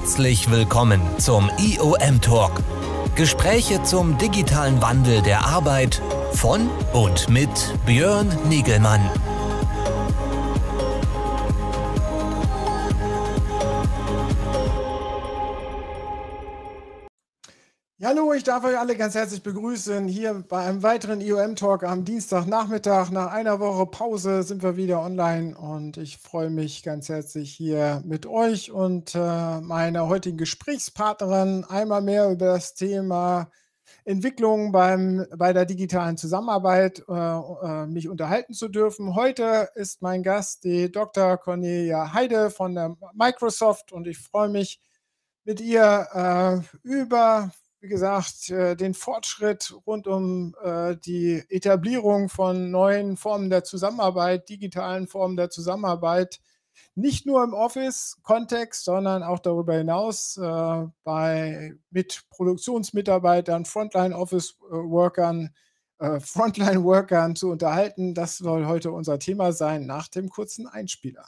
Herzlich willkommen zum IOM Talk. Gespräche zum digitalen Wandel der Arbeit von und mit Björn Nigelmann. Darf euch alle ganz herzlich begrüßen hier bei einem weiteren IOM-Talk am Dienstagnachmittag. Nach einer Woche Pause sind wir wieder online und ich freue mich ganz herzlich hier mit euch und äh, meiner heutigen Gesprächspartnerin einmal mehr über das Thema Entwicklung beim, bei der digitalen Zusammenarbeit äh, äh, mich unterhalten zu dürfen. Heute ist mein Gast die Dr. Cornelia Heide von der Microsoft und ich freue mich, mit ihr äh, über wie gesagt, äh, den Fortschritt rund um äh, die Etablierung von neuen Formen der Zusammenarbeit, digitalen Formen der Zusammenarbeit, nicht nur im Office-Kontext, sondern auch darüber hinaus äh, bei, mit Produktionsmitarbeitern, Frontline-Office-Workern, Frontline-Workern zu unterhalten. Das soll heute unser Thema sein nach dem kurzen Einspieler.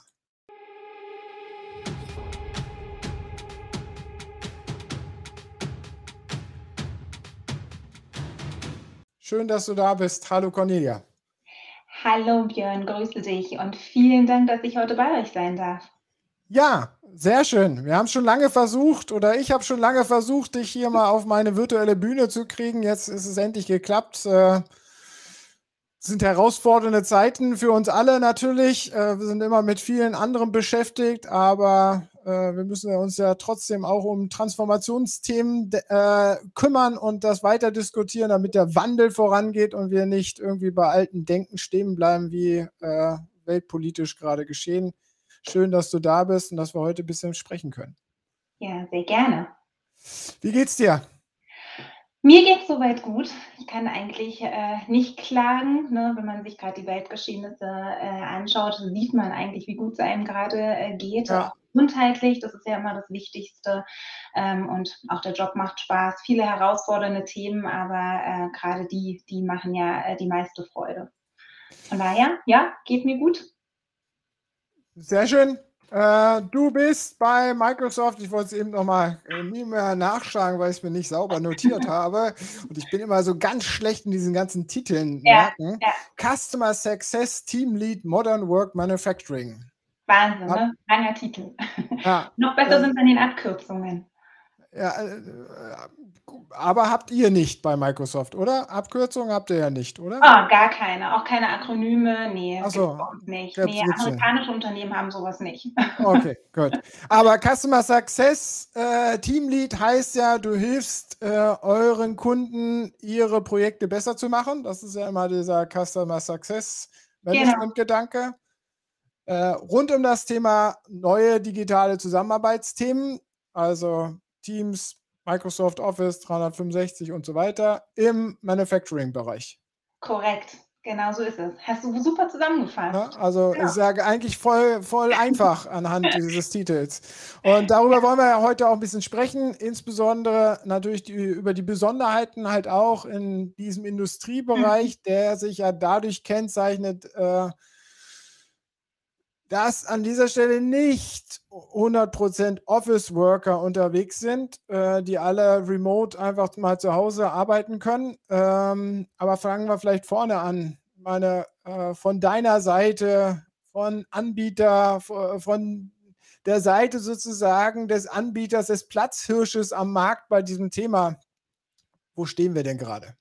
Schön, dass du da bist. Hallo Cornelia. Hallo Björn, grüße dich und vielen Dank, dass ich heute bei euch sein darf. Ja, sehr schön. Wir haben schon lange versucht oder ich habe schon lange versucht, dich hier mal auf meine virtuelle Bühne zu kriegen. Jetzt ist es endlich geklappt. Äh, sind herausfordernde Zeiten für uns alle natürlich. Äh, wir sind immer mit vielen anderen beschäftigt, aber äh, wir müssen uns ja trotzdem auch um Transformationsthemen äh, kümmern und das weiter diskutieren, damit der Wandel vorangeht und wir nicht irgendwie bei alten Denken stehen bleiben, wie äh, weltpolitisch gerade geschehen. Schön, dass du da bist und dass wir heute ein bisschen sprechen können. Ja, sehr gerne. Wie geht's dir? Mir geht's soweit gut. Ich kann eigentlich äh, nicht klagen. Ne? Wenn man sich gerade die Weltgeschehnisse äh, anschaut, sieht man eigentlich, wie gut es einem gerade äh, geht. Ja. Gesundheitlich, das ist ja immer das Wichtigste. Ähm, und auch der Job macht Spaß. Viele herausfordernde Themen, aber äh, gerade die, die machen ja äh, die meiste Freude. Von daher, ja, geht mir gut. Sehr schön. Äh, du bist bei Microsoft, ich wollte es eben nochmal äh, nie mehr nachschlagen, weil ich es mir nicht sauber notiert habe. Und ich bin immer so ganz schlecht in diesen ganzen Titeln ja. Ja. Customer Success Team Lead Modern Work Manufacturing. Wahnsinn, ne? Langer Titel. Ja, Noch besser sind dann die Abkürzungen. Ja, äh, aber habt ihr nicht bei Microsoft, oder? Abkürzungen habt ihr ja nicht, oder? Oh, gar keine. Auch keine Akronyme. Nee, Ach so, nicht. Nee, amerikanische Unternehmen haben sowas nicht. Okay, gut. Aber Customer Success äh, Teamlead heißt ja, du hilfst äh, euren Kunden, ihre Projekte besser zu machen. Das ist ja immer dieser Customer Success genau. Management-Gedanke. Genau. Äh, rund um das Thema neue digitale Zusammenarbeitsthemen, also Teams, Microsoft Office 365 und so weiter im Manufacturing-Bereich. Korrekt. Genau so ist es. Hast du super zusammengefasst. Ja, also ja. ich sage eigentlich voll, voll einfach anhand dieses Titels. Und darüber wollen wir ja heute auch ein bisschen sprechen, insbesondere natürlich die, über die Besonderheiten halt auch in diesem Industriebereich, mhm. der sich ja dadurch kennzeichnet, äh, dass an dieser Stelle nicht 100% Office-Worker unterwegs sind, äh, die alle remote einfach mal zu Hause arbeiten können. Ähm, aber fangen wir vielleicht vorne an. Meine, äh, von deiner Seite, von Anbieter, von der Seite sozusagen des Anbieters, des Platzhirsches am Markt bei diesem Thema. Wo stehen wir denn gerade?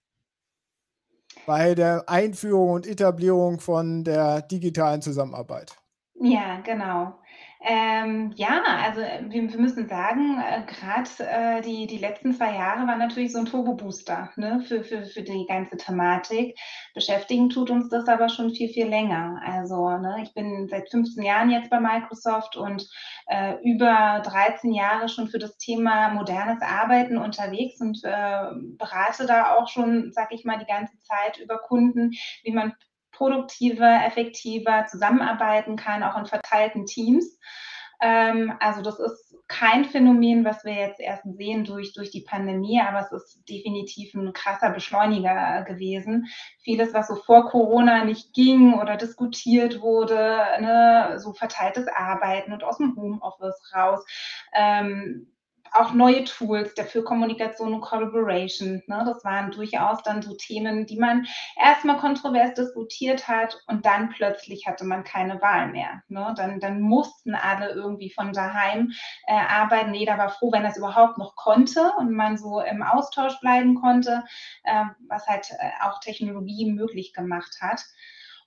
Bei der Einführung und Etablierung von der digitalen Zusammenarbeit. Ja, genau. Ähm, ja, also äh, wir, wir müssen sagen, äh, gerade äh, die, die letzten zwei Jahre waren natürlich so ein Turbo-Booster ne, für, für, für die ganze Thematik. Beschäftigen tut uns das aber schon viel, viel länger. Also ne, ich bin seit 15 Jahren jetzt bei Microsoft und äh, über 13 Jahre schon für das Thema modernes Arbeiten unterwegs und äh, berate da auch schon, sag ich mal, die ganze Zeit über Kunden, wie man produktiver, effektiver zusammenarbeiten kann, auch in verteilten Teams. Ähm, also das ist kein Phänomen, was wir jetzt erst sehen durch, durch die Pandemie, aber es ist definitiv ein krasser Beschleuniger gewesen. Vieles, was so vor Corona nicht ging oder diskutiert wurde, ne, so verteiltes Arbeiten und aus dem Homeoffice raus, ähm, auch neue Tools dafür Kommunikation und Collaboration. Ne? Das waren durchaus dann so Themen, die man erstmal kontrovers diskutiert hat und dann plötzlich hatte man keine Wahl mehr. Ne? Dann, dann mussten alle irgendwie von daheim äh, arbeiten. Jeder war froh, wenn es überhaupt noch konnte und man so im Austausch bleiben konnte, äh, was halt äh, auch Technologie möglich gemacht hat.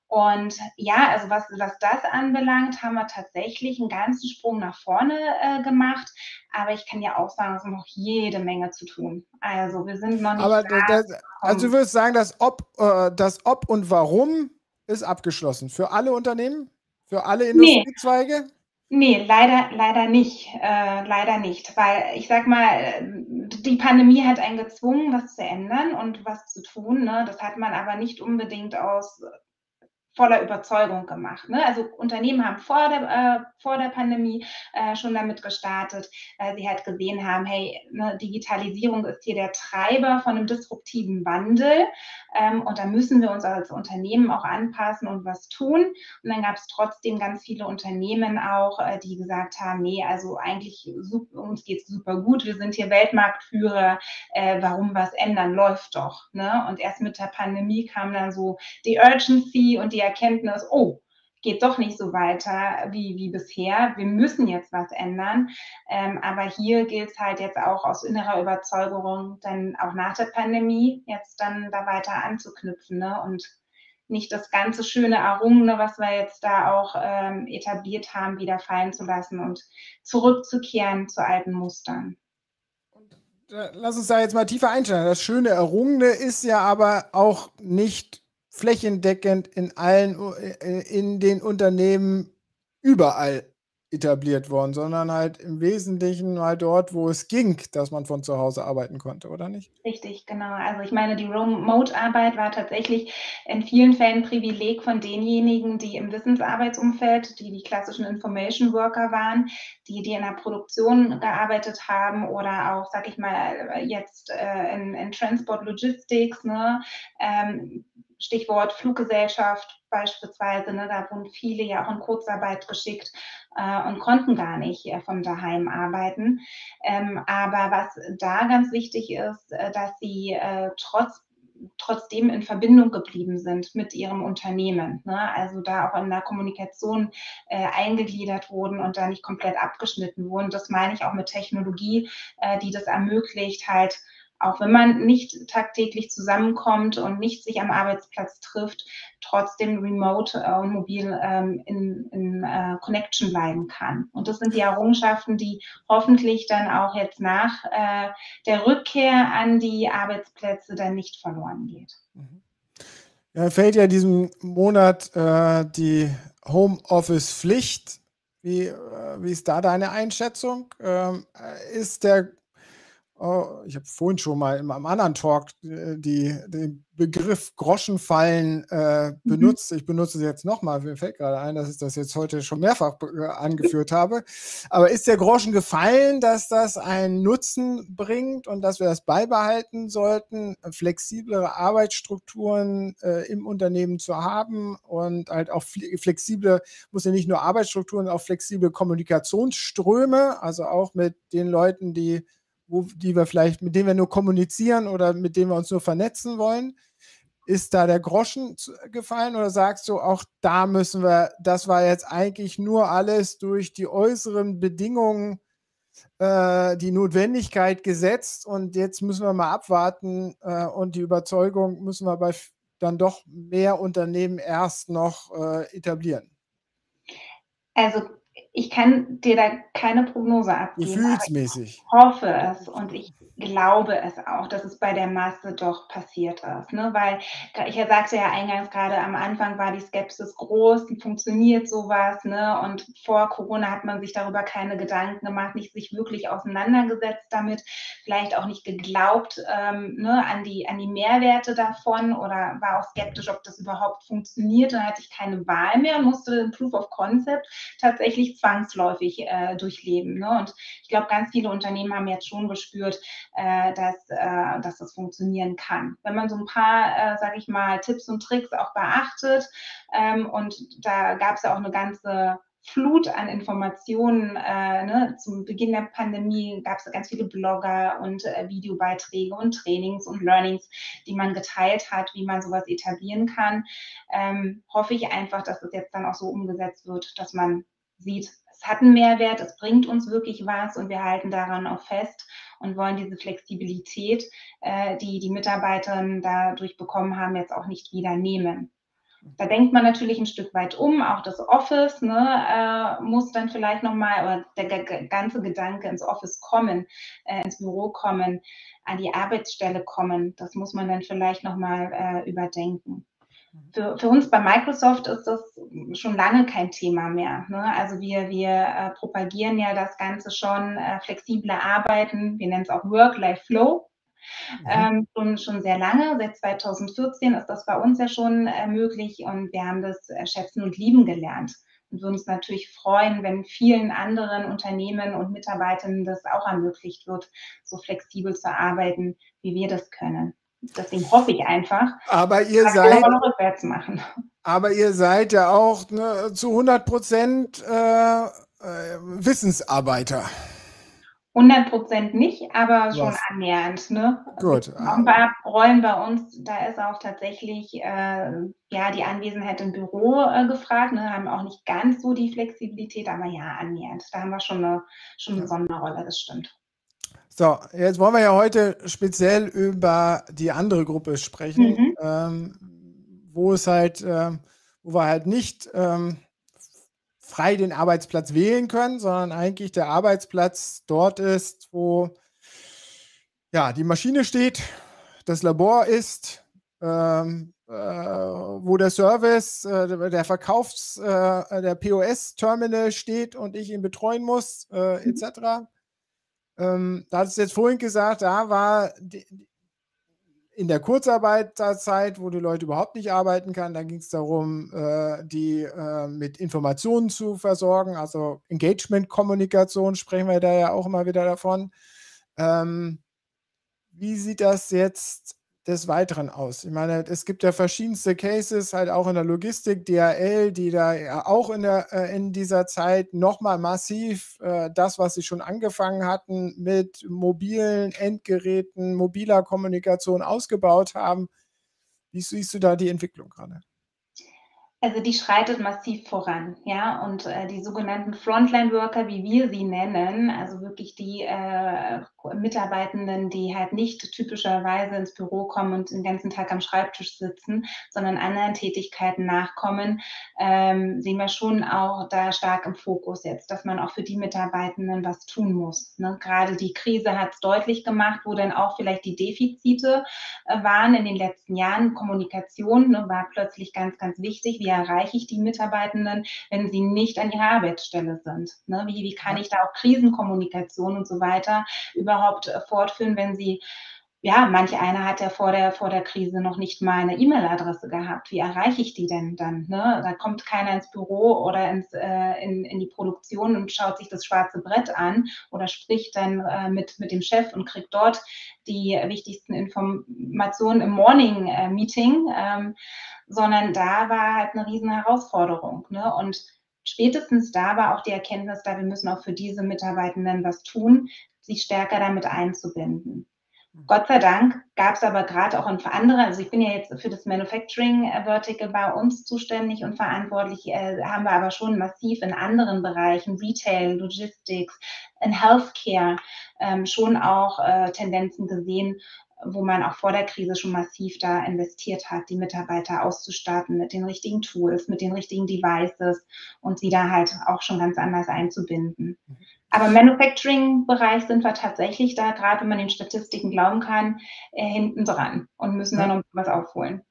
Und ja, also was, was das anbelangt, haben wir tatsächlich einen ganzen Sprung nach vorne äh, gemacht. Aber ich kann ja auch sagen, es ist noch jede Menge zu tun. Also wir sind noch nicht. Aber da, das, also du würdest sagen, dass ob, äh, das Ob und Warum ist abgeschlossen. Für alle Unternehmen? Für alle Industriezweige? Nee. nee leider, leider nicht. Äh, leider nicht. Weil ich sag mal, die Pandemie hat einen gezwungen, was zu ändern und was zu tun. Ne? Das hat man aber nicht unbedingt aus voller Überzeugung gemacht. Ne? Also Unternehmen haben vor der, äh, vor der Pandemie äh, schon damit gestartet, weil sie halt gesehen haben, hey, ne, Digitalisierung ist hier der Treiber von einem disruptiven Wandel ähm, und da müssen wir uns als Unternehmen auch anpassen und was tun. Und dann gab es trotzdem ganz viele Unternehmen auch, äh, die gesagt haben, nee, also eigentlich uns geht's super gut, wir sind hier Weltmarktführer, äh, warum was ändern, läuft doch. Ne? Und erst mit der Pandemie kam dann so die Urgency und die Erkenntnis, oh, geht doch nicht so weiter wie, wie bisher. Wir müssen jetzt was ändern. Ähm, aber hier gilt es halt jetzt auch aus innerer Überzeugung, dann auch nach der Pandemie jetzt dann da weiter anzuknüpfen ne? und nicht das ganze schöne Errungene, was wir jetzt da auch ähm, etabliert haben, wieder fallen zu lassen und zurückzukehren zu alten Mustern. Lass uns da jetzt mal tiefer einsteigen. Das schöne Errungene ist ja aber auch nicht flächendeckend in allen, äh, in den Unternehmen überall etabliert worden, sondern halt im Wesentlichen mal dort, wo es ging, dass man von zu Hause arbeiten konnte, oder nicht? Richtig, genau. Also ich meine, die Remote-Arbeit war tatsächlich in vielen Fällen Privileg von denjenigen, die im Wissensarbeitsumfeld, die die klassischen Information Worker waren, die, die in der Produktion gearbeitet haben oder auch, sag ich mal, jetzt äh, in, in Transport Logistics, ne, ähm, Stichwort Fluggesellschaft beispielsweise, ne, da wurden viele ja auch in Kurzarbeit geschickt äh, und konnten gar nicht äh, von daheim arbeiten. Ähm, aber was da ganz wichtig ist, äh, dass sie äh, trotz trotzdem in Verbindung geblieben sind mit ihrem Unternehmen. Ne? Also da auch in der Kommunikation äh, eingegliedert wurden und da nicht komplett abgeschnitten wurden. Das meine ich auch mit Technologie, äh, die das ermöglicht, halt auch wenn man nicht tagtäglich zusammenkommt und nicht sich am Arbeitsplatz trifft, trotzdem remote äh, und mobil ähm, in, in äh, Connection bleiben kann. Und das sind die Errungenschaften, die hoffentlich dann auch jetzt nach äh, der Rückkehr an die Arbeitsplätze dann nicht verloren geht. Mhm. Ja, fällt ja diesem Monat äh, die Homeoffice-Pflicht. Wie, äh, wie ist da deine Einschätzung? Ähm, äh, ist der Oh, ich habe vorhin schon mal im, am anderen Talk äh, die, den Begriff Groschenfallen äh, mhm. benutzt. Ich benutze es jetzt nochmal. Mir fällt gerade ein, dass ich das jetzt heute schon mehrfach äh, angeführt habe. Aber ist der Groschen gefallen, dass das einen Nutzen bringt und dass wir das beibehalten sollten, flexiblere Arbeitsstrukturen äh, im Unternehmen zu haben und halt auch flexible, muss ja nicht nur Arbeitsstrukturen, auch flexible Kommunikationsströme, also auch mit den Leuten, die wo, die wir vielleicht, mit denen wir nur kommunizieren oder mit denen wir uns nur vernetzen wollen. Ist da der Groschen gefallen oder sagst du, auch da müssen wir, das war jetzt eigentlich nur alles durch die äußeren Bedingungen, äh, die Notwendigkeit gesetzt und jetzt müssen wir mal abwarten äh, und die Überzeugung müssen wir bei dann doch mehr Unternehmen erst noch äh, etablieren? Also ich kann dir da keine Prognose abgeben. Gefühlsmäßig. Ich hoffe es und ich glaube es auch, dass es bei der Masse doch passiert ist. Ne? Weil ich sagte ja eingangs gerade, am Anfang war die Skepsis groß, funktioniert sowas. Ne? Und vor Corona hat man sich darüber keine Gedanken gemacht, nicht sich wirklich auseinandergesetzt damit, vielleicht auch nicht geglaubt ähm, ne, an, die, an die Mehrwerte davon oder war auch skeptisch, ob das überhaupt funktioniert. Dann hatte ich keine Wahl mehr, musste Proof of Concept tatsächlich zwangsläufig äh, durchleben. Ne? Und ich glaube, ganz viele Unternehmen haben jetzt schon gespürt, äh, dass, äh, dass das funktionieren kann. Wenn man so ein paar, äh, sage ich mal, Tipps und Tricks auch beachtet ähm, und da gab es ja auch eine ganze Flut an Informationen. Äh, ne? Zum Beginn der Pandemie gab es ganz viele Blogger und äh, Videobeiträge und Trainings und Learnings, die man geteilt hat, wie man sowas etablieren kann. Ähm, hoffe ich einfach, dass es jetzt dann auch so umgesetzt wird, dass man sieht, es hat einen Mehrwert, es bringt uns wirklich was und wir halten daran auch fest und wollen diese Flexibilität, äh, die die Mitarbeiterinnen dadurch bekommen haben, jetzt auch nicht wieder nehmen. Da denkt man natürlich ein Stück weit um, auch das Office ne, äh, muss dann vielleicht nochmal, oder der ganze Gedanke ins Office kommen, äh, ins Büro kommen, an die Arbeitsstelle kommen, das muss man dann vielleicht nochmal äh, überdenken. Für, für, uns bei Microsoft ist das schon lange kein Thema mehr. Ne? Also wir, wir äh, propagieren ja das Ganze schon, äh, flexible Arbeiten, wir nennen es auch Work-Life-Flow. Mhm. Ähm, schon, schon sehr lange. Seit 2014 ist das bei uns ja schon äh, möglich und wir haben das äh, schätzen und lieben gelernt und würden uns natürlich freuen, wenn vielen anderen Unternehmen und Mitarbeitern das auch ermöglicht wird, so flexibel zu arbeiten, wie wir das können. Deswegen hoffe ich einfach, aber ihr seid rückwärts machen. Aber ihr seid ja auch ne, zu 100 Prozent äh, äh, Wissensarbeiter. 100 Prozent nicht, aber schon Was? annähernd. Ne? Gut. Auch ein paar Rollen bei uns, da ist auch tatsächlich äh, ja, die Anwesenheit im Büro äh, gefragt, ne? haben auch nicht ganz so die Flexibilität, aber ja, annähernd. Da haben wir schon eine, schon eine Sonderrolle, das stimmt. So, jetzt wollen wir ja heute speziell über die andere Gruppe sprechen, mhm. ähm, wo es halt, äh, wo wir halt nicht ähm, frei den Arbeitsplatz wählen können, sondern eigentlich der Arbeitsplatz dort ist, wo ja, die Maschine steht, das Labor ist, ähm, äh, wo der Service, äh, der Verkaufs-, äh, der POS-Terminal steht und ich ihn betreuen muss, äh, etc. Ähm, da hat es jetzt vorhin gesagt, da war die, in der Kurzarbeiterzeit, wo die Leute überhaupt nicht arbeiten kann, da ging es darum, äh, die äh, mit Informationen zu versorgen, also Engagement-Kommunikation sprechen wir da ja auch immer wieder davon. Ähm, wie sieht das jetzt des Weiteren aus? Ich meine, es gibt ja verschiedenste Cases, halt auch in der Logistik, DHL, die da ja auch in, der, äh, in dieser Zeit nochmal massiv äh, das, was sie schon angefangen hatten, mit mobilen Endgeräten, mobiler Kommunikation ausgebaut haben. Wie siehst du da die Entwicklung gerade? Also die schreitet massiv voran, ja. Und äh, die sogenannten Frontline-Worker, wie wir sie nennen, also wirklich die äh, Mitarbeitenden, die halt nicht typischerweise ins Büro kommen und den ganzen Tag am Schreibtisch sitzen, sondern anderen Tätigkeiten nachkommen, ähm, sehen wir schon auch da stark im Fokus jetzt, dass man auch für die Mitarbeitenden was tun muss. Ne? Gerade die Krise hat es deutlich gemacht, wo dann auch vielleicht die Defizite äh, waren in den letzten Jahren. Kommunikation ne, war plötzlich ganz, ganz wichtig. Wir erreiche ich die Mitarbeitenden, wenn sie nicht an ihrer Arbeitsstelle sind? Ne? Wie, wie kann ich da auch Krisenkommunikation und so weiter überhaupt äh, fortführen, wenn sie ja, manch einer hat ja vor der, vor der Krise noch nicht mal eine E-Mail-Adresse gehabt. Wie erreiche ich die denn dann? Ne? Da kommt keiner ins Büro oder ins, äh, in, in die Produktion und schaut sich das schwarze Brett an oder spricht dann äh, mit, mit dem Chef und kriegt dort die wichtigsten Informationen im Morning-Meeting, äh, ähm, sondern da war halt eine riesen Herausforderung. Ne? Und spätestens da war auch die Erkenntnis da, wir müssen auch für diese Mitarbeitenden was tun, sie stärker damit einzubinden. Gott sei Dank gab es aber gerade auch für andere, also ich bin ja jetzt für das Manufacturing Vertical bei uns zuständig und verantwortlich, äh, haben wir aber schon massiv in anderen Bereichen, Retail, Logistics, in Healthcare, ähm, schon auch äh, Tendenzen gesehen, wo man auch vor der Krise schon massiv da investiert hat, die Mitarbeiter auszustatten mit den richtigen Tools, mit den richtigen Devices und sie da halt auch schon ganz anders einzubinden. Mhm. Aber im Manufacturing-Bereich sind wir tatsächlich da, gerade wenn man den Statistiken glauben kann, äh, hinten dran und müssen ja. da noch was aufholen.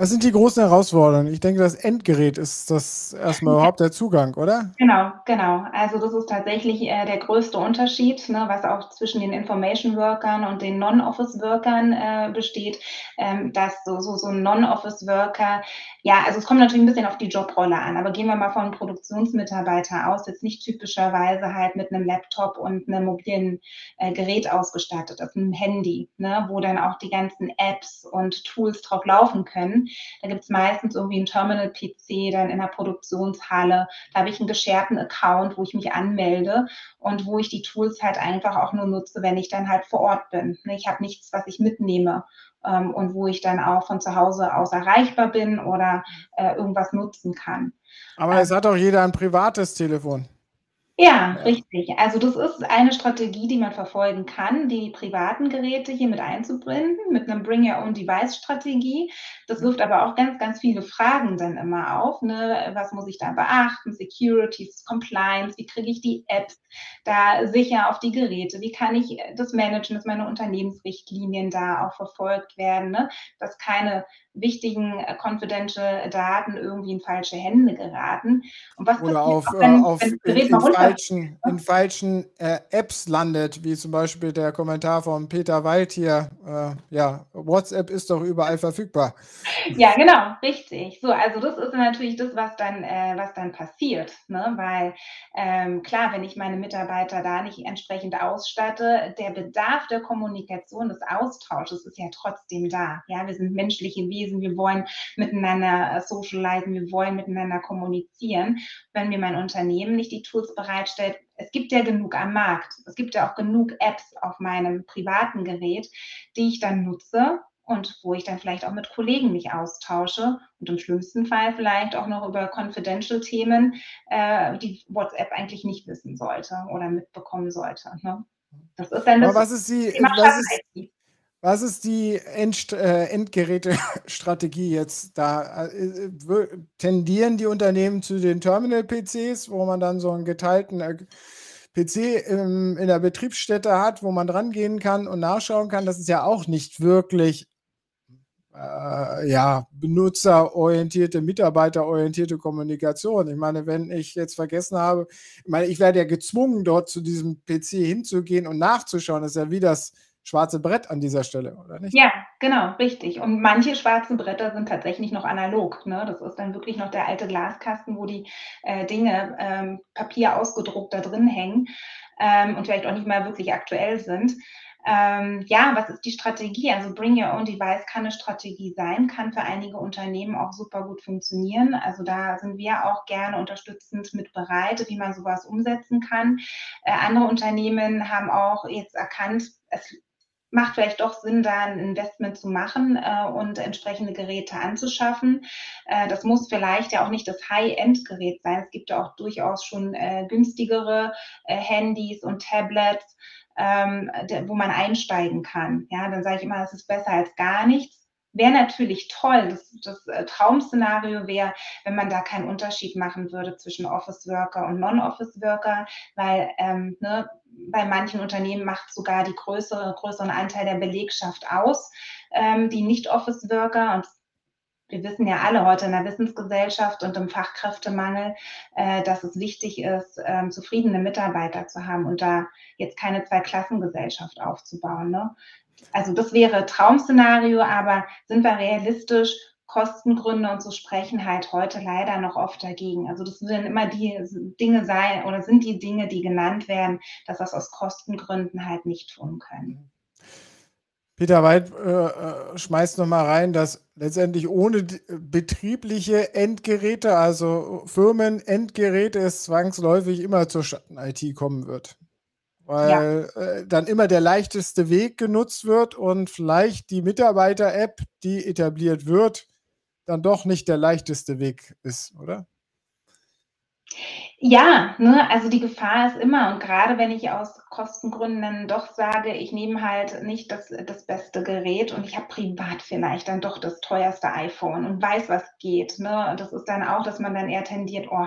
Was sind die großen Herausforderungen? Ich denke, das Endgerät ist das erstmal überhaupt der Zugang, oder? Genau, genau. Also das ist tatsächlich äh, der größte Unterschied, ne, was auch zwischen den Information Workern und den Non-Office Workern äh, besteht, ähm, dass so, so, so ein Non-Office Worker Ja, also es kommt natürlich ein bisschen auf die Jobrolle an, aber gehen wir mal von Produktionsmitarbeiter aus, jetzt nicht typischerweise halt mit einem Laptop und einem mobilen äh, Gerät ausgestattet, das ist ein Handy, ne, wo dann auch die ganzen Apps und Tools drauf laufen können. Da gibt's meistens irgendwie einen Terminal-PC dann in der Produktionshalle. Da habe ich einen gescherten Account, wo ich mich anmelde und wo ich die Tools halt einfach auch nur nutze, wenn ich dann halt vor Ort bin. Ne, ich habe nichts, was ich mitnehme ähm, und wo ich dann auch von zu Hause aus erreichbar bin oder äh, irgendwas nutzen kann. Aber ähm, es hat auch jeder ein privates Telefon. Ja, richtig. Also das ist eine Strategie, die man verfolgen kann, die privaten Geräte hier mit einzubinden, mit einem Bring Your Own Device Strategie. Das wirft aber auch ganz, ganz viele Fragen dann immer auf. Ne? Was muss ich da beachten? Security, Compliance, wie kriege ich die Apps da sicher auf die Geräte? Wie kann ich das managen, dass meine Unternehmensrichtlinien da auch verfolgt werden, ne? dass keine wichtigen äh, confidential Daten irgendwie in falsche Hände geraten. Und was Oder auf, wenn, äh, auf wenn in, in, falschen, in falschen äh, Apps landet, wie zum Beispiel der Kommentar von Peter Wald hier. Äh, ja, WhatsApp ist doch überall verfügbar. Ja, genau, richtig. So, also das ist natürlich das, was dann, äh, was dann passiert, ne? weil ähm, klar, wenn ich meine Mitarbeiter da nicht entsprechend ausstatte, der Bedarf der Kommunikation, des Austausches ist ja trotzdem da. Ja, wir sind menschliche Wesen lesen, wir wollen miteinander äh, socialisen, wir wollen miteinander kommunizieren. Wenn mir mein Unternehmen nicht die Tools bereitstellt, es gibt ja genug am Markt. Es gibt ja auch genug Apps auf meinem privaten Gerät, die ich dann nutze und wo ich dann vielleicht auch mit Kollegen mich austausche und im schlimmsten Fall vielleicht auch noch über confidential Themen, äh, die WhatsApp eigentlich nicht wissen sollte oder mitbekommen sollte. Ne? Das ist dann das Aber was ist die, was ist, was ist die End, äh, Endgerätestrategie jetzt da? Äh, tendieren die Unternehmen zu den Terminal-PCs, wo man dann so einen geteilten äh, PC im, in der Betriebsstätte hat, wo man dran gehen kann und nachschauen kann? Das ist ja auch nicht wirklich äh, ja, benutzerorientierte, mitarbeiterorientierte Kommunikation. Ich meine, wenn ich jetzt vergessen habe, ich meine, ich werde ja gezwungen, dort zu diesem PC hinzugehen und nachzuschauen. Das ist ja wie das schwarze Brett an dieser Stelle, oder nicht? Ja, genau, richtig. Und manche schwarze Bretter sind tatsächlich noch analog. Ne? Das ist dann wirklich noch der alte Glaskasten, wo die äh, Dinge ähm, Papier ausgedruckt da drin hängen ähm, und vielleicht auch nicht mal wirklich aktuell sind. Ähm, ja, was ist die Strategie? Also Bring Your Own Device kann eine Strategie sein, kann für einige Unternehmen auch super gut funktionieren. Also da sind wir auch gerne unterstützend mit bereit, wie man sowas umsetzen kann. Äh, andere Unternehmen haben auch jetzt erkannt, es macht vielleicht doch Sinn, da ein Investment zu machen äh, und entsprechende Geräte anzuschaffen. Äh, das muss vielleicht ja auch nicht das High-End-Gerät sein. Es gibt ja auch durchaus schon äh, günstigere äh, Handys und Tablets, ähm, wo man einsteigen kann. Ja, dann sage ich immer, es ist besser als gar nichts. Wäre natürlich toll. Das, das äh, Traum-Szenario wäre, wenn man da keinen Unterschied machen würde zwischen Office-Worker und Non-Office-Worker, weil ähm, ne, bei manchen Unternehmen macht sogar die größere, größeren Anteil der Belegschaft aus, ähm, die Nicht-Office-Worker. Und wir wissen ja alle heute in der Wissensgesellschaft und im Fachkräftemangel, äh, dass es wichtig ist, ähm, zufriedene Mitarbeiter zu haben und da jetzt keine Zweiklassengesellschaft aufzubauen. Ne? Also das wäre Traum-Szenario, aber sind wir realistisch? Kostengründe und so sprechen halt heute leider noch oft dagegen. Also das werden immer die Dinge sein oder sind die Dinge, die genannt werden, dass das aus Kostengründen halt nicht tun können. Peter Weid äh, äh schmeißt nochmal rein, dass letztendlich ohne betriebliche Endgeräte, also Firmen-Endgeräte, es zwangsläufig immer zur Schatten-IT kommen wird weil ja. äh, dann immer der leichteste Weg genutzt wird und vielleicht die Mitarbeiter-App, die etabliert wird, dann doch nicht der leichteste Weg ist, oder? Ja, ne, also die Gefahr ist immer und gerade wenn ich aus Kostengründen doch sage, ich nehme halt nicht das, das beste Gerät und ich habe privat vielleicht dann doch das teuerste iPhone und weiß, was geht. Ne? Das ist dann auch, dass man dann eher tendiert, oh,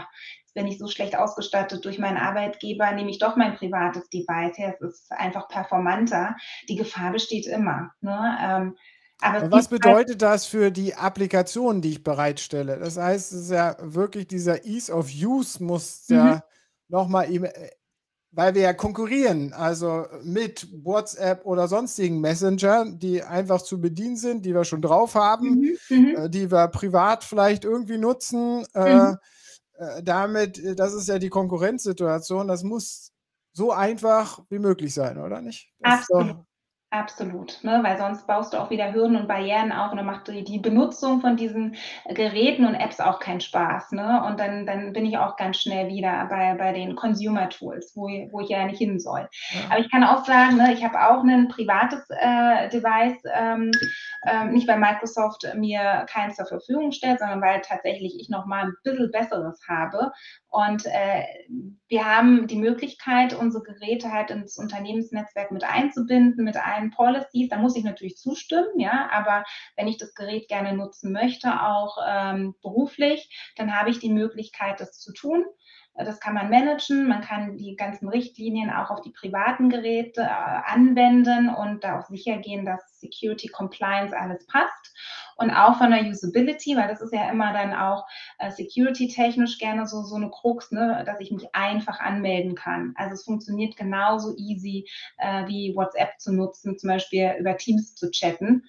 wenn ich so schlecht ausgestattet durch meinen Arbeitgeber, nehme ich doch mein privates Device her. Es ist einfach performanter. Die Gefahr besteht immer. Ne? Ähm, aber was halt bedeutet das für die Applikation, die ich bereitstelle? Das heißt, es ist ja wirklich dieser Ease of Use muss mhm. ja nochmal weil wir ja konkurrieren, also mit WhatsApp oder sonstigen Messenger, die einfach zu bedienen sind, die wir schon drauf haben, mhm, mhm. äh, die wir privat vielleicht irgendwie nutzen. Äh, mhm. Äh, damit, äh, das ist ja die Konkurrenzsituation, das muss so einfach wie möglich sein, oder nicht? Das Absolut. Absolut, ne? weil sonst baust du auch wieder Hürden und Barrieren auf und dann macht die, die Benutzung von diesen Geräten und Apps auch keinen Spaß. Ne? Und dann, dann bin ich auch ganz schnell wieder bei, bei den Consumer Tools, wo, wo ich ja nicht hin soll. Ja. Aber ich kann auch sagen, ne, ich habe auch ein privates äh, Device, ähm, äh, nicht weil Microsoft mir keins zur Verfügung stellt, sondern weil tatsächlich ich noch mal ein bisschen Besseres habe. Und äh, wir haben die Möglichkeit, unsere Geräte halt ins Unternehmensnetzwerk mit einzubinden, mit allen allen Policies. Da muss ich natürlich zustimmen, ja, aber wenn ich das Gerät gerne nutzen möchte, auch ähm, beruflich, dann habe ich die Möglichkeit, das zu tun. Das kann man managen, man kann die ganzen Richtlinien auch auf die privaten Geräte äh, anwenden und da auch sicher gehen, dass Security Compliance alles passt. Und auch von der Usability, weil das ist ja immer dann auch äh, security-technisch gerne so, so eine Krux, ne, dass ich mich einfach anmelden kann. Also es funktioniert genauso easy äh, wie WhatsApp zu nutzen, zum Beispiel über Teams zu chatten.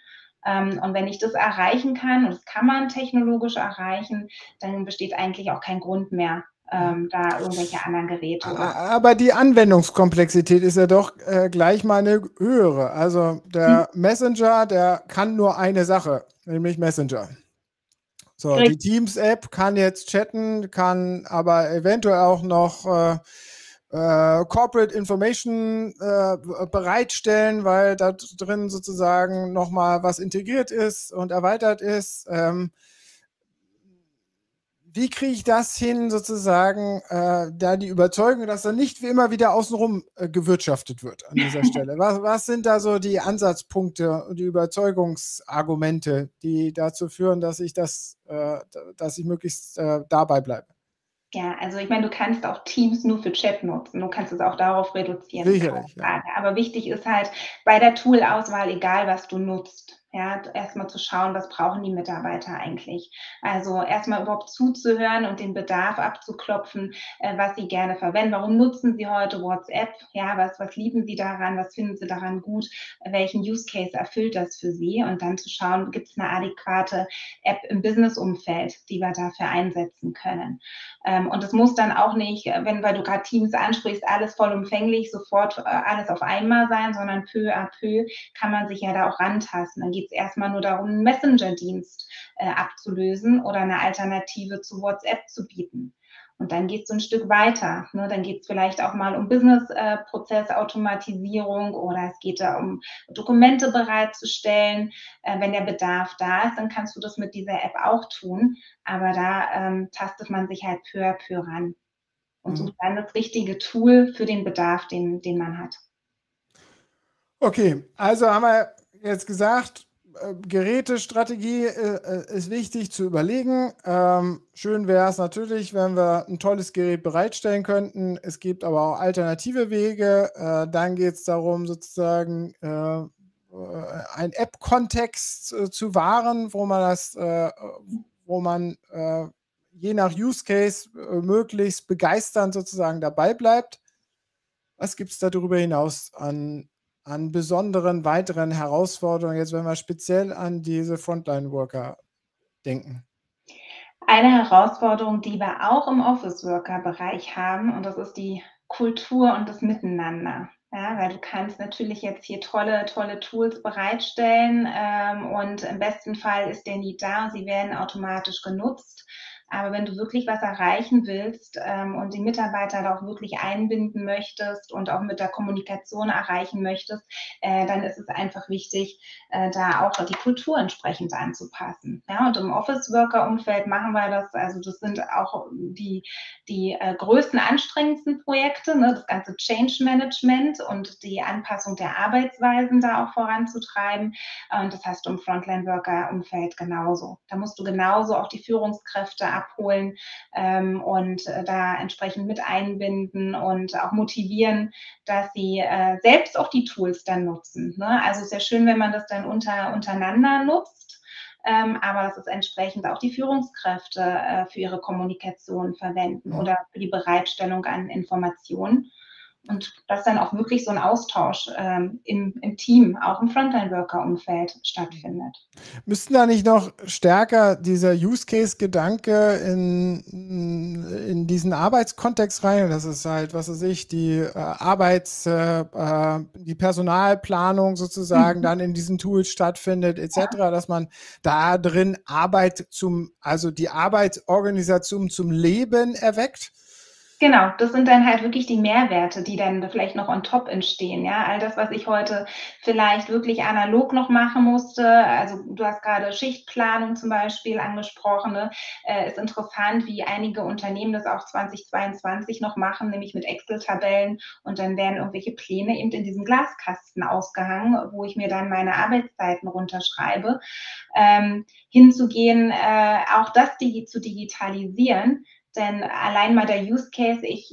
Ähm, und wenn ich das erreichen kann, und das kann man technologisch erreichen, dann besteht eigentlich auch kein Grund mehr, ähm, da irgendwelche anderen Geräte. Aber die Anwendungskomplexität ist ja doch äh, gleich mal eine höhere. Also der hm. Messenger, der kann nur eine Sache, nämlich Messenger. So, Richtig. die Teams-App kann jetzt chatten, kann aber eventuell auch noch äh, äh, Corporate Information äh, bereitstellen, weil da drin sozusagen nochmal was integriert ist und erweitert ist. Ähm, wie kriege ich das hin, sozusagen, äh, da die Überzeugung, dass da nicht wie immer wieder außenrum äh, gewirtschaftet wird an dieser Stelle? Was, was sind da so die Ansatzpunkte und die Überzeugungsargumente, die dazu führen, dass ich das, äh, dass ich möglichst äh, dabei bleibe? Ja, also ich meine, du kannst auch Teams nur für Chat nutzen. Du kannst es auch darauf reduzieren. Sicherlich, ja. Aber wichtig ist halt bei der Toolauswahl, egal was du nutzt, ja, erstmal zu schauen, was brauchen die Mitarbeiter eigentlich. Also erstmal überhaupt zuzuhören und den Bedarf abzuklopfen, äh, was sie gerne verwenden. Warum nutzen sie heute WhatsApp? Ja, was, was lieben sie daran? Was finden sie daran gut? Welchen Use Case erfüllt das für sie? Und dann zu schauen, gibt es eine adäquate App im Business-Umfeld, die wir dafür einsetzen können. Ähm, und es muss dann auch nicht, wenn, weil du gerade Teams ansprichst, alles vollumfänglich, sofort äh, alles auf einmal sein, sondern peu à peu kann man sich ja da auch rantasten. Geht es erstmal nur darum, einen Messenger-Dienst äh, abzulösen oder eine Alternative zu WhatsApp zu bieten. Und dann geht es so ein Stück weiter. Ne? Dann geht es vielleicht auch mal um Business-Prozessautomatisierung äh, oder es geht da um Dokumente bereitzustellen. Äh, wenn der Bedarf da ist, dann kannst du das mit dieser App auch tun. Aber da ähm, tastet man sich halt peu à peu ran und sucht mhm. dann das richtige Tool für den Bedarf, den, den man hat. Okay, also haben wir jetzt gesagt, äh, Gerätestrategie äh, äh, ist wichtig zu überlegen. Ähm, schön wäre es natürlich, wenn wir ein tolles Gerät bereitstellen könnten. Es gibt aber auch alternative Wege. Äh, dann geht es darum, sozusagen äh, einen App-Kontext zu wahren, wo man das, wo man je nach Use Case möglichst begeisternd sozusagen dabei bleibt. Was gibt es darüber hinaus an an besonderen weiteren Herausforderungen, jetzt wenn wir speziell an diese Frontline-Worker denken? Eine Herausforderung, die wir auch im Office-Worker-Bereich haben, und das ist die Kultur und das Miteinander. Ja, weil du kannst natürlich jetzt hier tolle, tolle Tools bereitstellen ähm, und im besten Fall ist der Need da und sie werden automatisch genutzt. Aber wenn du wirklich was erreichen willst ähm, und die Mitarbeiter da auch wirklich einbinden möchtest und auch mit der Kommunikation erreichen möchtest, äh, dann ist es einfach wichtig, äh, da auch die Kultur entsprechend anzupassen. Ja, und im Office-Worker-Umfeld machen wir das. Also das sind auch die, die äh, größten, anstrengendsten Projekte, ne, das ganze Change Management und die Anpassung der Arbeitsweisen da auch voranzutreiben. Und das hast du im Frontline-Worker-Umfeld genauso. Da musst du genauso auch die Führungskräfte abholen ähm, und äh, da entsprechend mit einbinden und auch motivieren, dass sie äh, selbst auch die Tools dann nutzen. Ne? Also sehr schön, wenn man das dann unter, untereinander nutzt. Ähm, aber dass es entsprechend auch die Führungskräfte äh, für ihre Kommunikation verwenden oder für die Bereitstellung an Informationen. Und dass dann auch wirklich so ein Austausch ähm, im, im Team, auch im Frontline-Worker-Umfeld stattfindet. Müssten da nicht noch stärker dieser Use-Case-Gedanke in, in diesen Arbeitskontext rein? Das ist halt, was weiß ich, die äh, Arbeits-, äh, äh die Personalplanung sozusagen mhm. dann in diesen Tools stattfindet, etc., ja. dass man da drin Arbeit zum, also die Arbeitsorganisation zum Leben erweckt? Genau, das sind dann halt wirklich die Mehrwerte, die dann vielleicht noch on top entstehen. Ja, all das, was ich heute vielleicht wirklich analog noch machen musste. Also du hast gerade Schichtplanung zum Beispiel angesprochen. Ne? Äh, ist interessant, wie einige Unternehmen das auch 2022 noch machen, nämlich mit Excel-Tabellen und dann werden irgendwelche Pläne eben in diesem Glaskasten ausgehangen, wo ich mir dann meine Arbeitszeiten runterschreibe. Ähm, hinzugehen, äh, auch das die, zu digitalisieren denn allein mal der Use Case, ich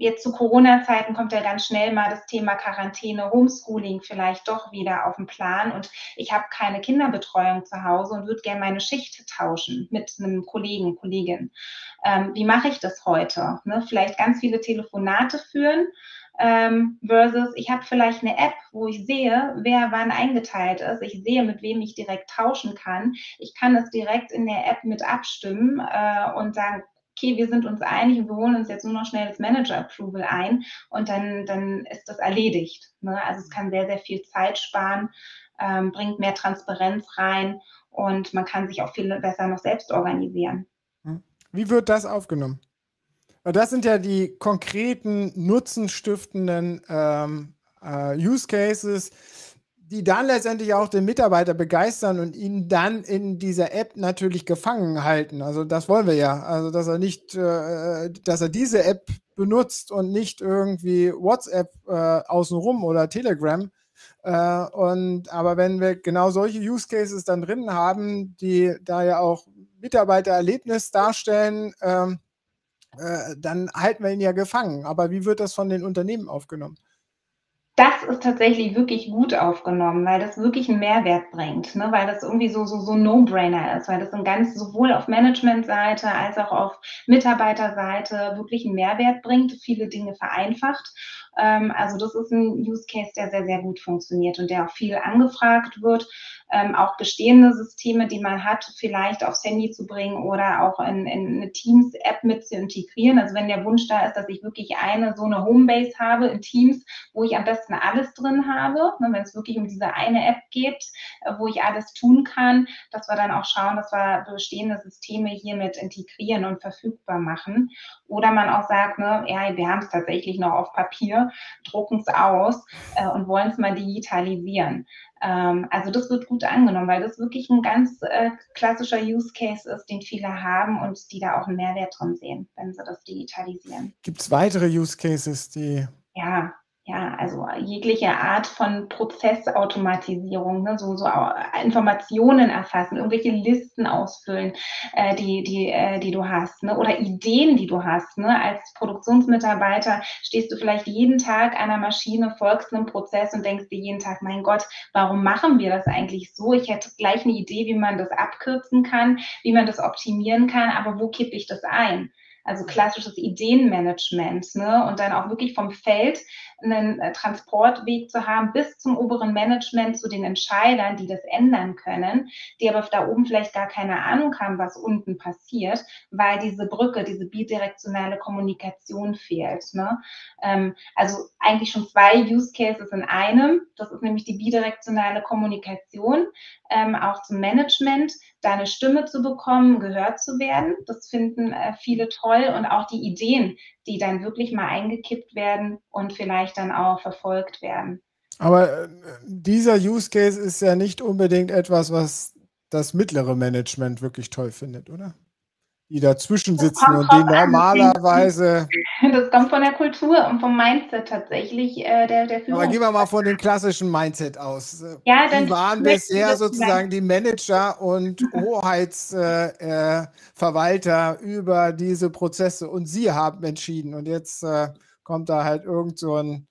jetzt zu Corona-Zeiten kommt ja ganz schnell mal das Thema Quarantäne, Homeschooling vielleicht doch wieder auf den Plan und ich habe keine Kinderbetreuung zu Hause und würde gerne meine Schicht tauschen mit einem Kollegen, Kollegin. Ähm, wie mache ich das heute? Ne? Vielleicht ganz viele Telefonate führen ähm, versus ich habe vielleicht eine App, wo ich sehe, wer wann eingeteilt ist. Ich sehe, mit wem ich direkt tauschen kann. Ich kann das direkt in der App mit abstimmen äh, und sagen, okay, wir sind uns einig und wir holen uns jetzt nur noch schnell das Manager-Approval ein und dann, dann ist das erledigt. Ne? Also es kann sehr, sehr viel Zeit sparen, ähm, bringt mehr Transparenz rein und man kann sich auch viel besser noch selbst organisieren. Hm. Wie wird das aufgenommen? Das sind ja die konkreten nutzenstiftenden ähm, äh, Use Cases, die dann letztendlich auch den Mitarbeiter begeistern und ihn dann in dieser App natürlich gefangen halten. Also das wollen wir ja. Also dass er nicht, äh, dass er diese App benutzt und nicht irgendwie WhatsApp äh, außenrum oder Telegram. Äh, und aber wenn wir genau solche Use Cases dann drin haben, die da ja auch Mitarbeitererlebnis darstellen, ähm, äh, dann halten wir ihn ja gefangen. Aber wie wird das von den Unternehmen aufgenommen? Das ist tatsächlich wirklich gut aufgenommen, weil das wirklich einen Mehrwert bringt, ne? weil das irgendwie so, so, so No-Brainer ist, weil das ein ganz sowohl auf Management-Seite als auch auf Mitarbeiterseite wirklich einen Mehrwert bringt, viele Dinge vereinfacht. Ähm, also das ist ein Use Case, der sehr, sehr gut funktioniert und der auch viel angefragt wird ähm, auch bestehende Systeme, die man hat, vielleicht aufs Handy zu bringen oder auch in, in eine Teams-App mit zu integrieren. Also wenn der Wunsch da ist, dass ich wirklich eine so eine Homebase habe in Teams, wo ich am besten alles drin habe, ne, wenn es wirklich um diese eine App geht, äh, wo ich alles tun kann, dass wir dann auch schauen, dass wir bestehende Systeme hiermit integrieren und verfügbar machen. Oder man auch sagt, ne, ja, wir haben es tatsächlich noch auf Papier, drucken es aus äh, und wollen es mal digitalisieren. Ähm, also das wird gut angenommen, weil das wirklich ein ganz äh, klassischer Use Case ist, den viele haben und die da auch einen Mehrwert drin sehen, wenn sie das digitalisieren. Gibt es weitere Use Cases, die ja, ja, also jegliche Art von Prozessautomatisierung, ne, so, so Informationen erfassen, irgendwelche Listen ausfüllen, äh, die, die, äh, die du hast, ne, oder Ideen, die du hast. Ne. Als Produktionsmitarbeiter stehst du vielleicht jeden Tag einer Maschine, folgst einem Prozess und denkst dir jeden Tag, mein Gott, warum machen wir das eigentlich so? Ich hätte gleich eine Idee, wie man das abkürzen kann, wie man das optimieren kann, aber wo kippe ich das ein? Also klassisches Ideenmanagement ne? und dann auch wirklich vom Feld einen äh, Transportweg zu haben bis zum oberen Management, zu den Entscheidern, die das ändern können, die aber da oben vielleicht gar keine Ahnung haben, was unten passiert, weil diese Brücke, diese bidirektionale Kommunikation fehlt. Ne? Ähm, also eigentlich schon zwei Use Cases in einem. Das ist nämlich die bidirektionale Kommunikation, ähm, auch zum Management, da eine Stimme zu bekommen, gehört zu werden. Das finden äh, viele toll und auch die Ideen, die dann wirklich mal eingekippt werden und vielleicht dann auch verfolgt werden. Aber äh, dieser Use Case ist ja nicht unbedingt etwas, was das mittlere Management wirklich toll findet, oder? Die dazwischen sitzen und die normalerweise. Das kommt von der Kultur und vom Mindset tatsächlich äh, der, der Führung. Aber gehen wir mal von dem klassischen Mindset aus. Ja, dann die waren bisher sozusagen die Manager und Hoheitsverwalter äh, über diese Prozesse und sie haben entschieden. Und jetzt äh, kommt da halt irgend so ein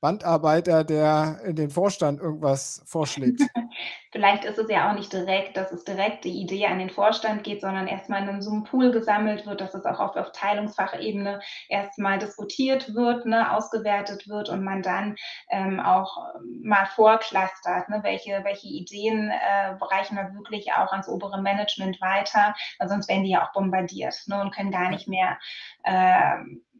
Bandarbeiter, der in den Vorstand irgendwas vorschlägt. Vielleicht ist es ja auch nicht direkt, dass es direkt die Idee an den Vorstand geht, sondern erstmal in so einem Pool gesammelt wird, dass es auch auf Abteilungsfachebene erstmal diskutiert wird, ne, ausgewertet wird und man dann ähm, auch mal vorklustert, ne, welche, welche Ideen äh, reichen wir wirklich auch ans obere Management weiter, weil sonst werden die ja auch bombardiert ne, und können gar nicht mehr äh,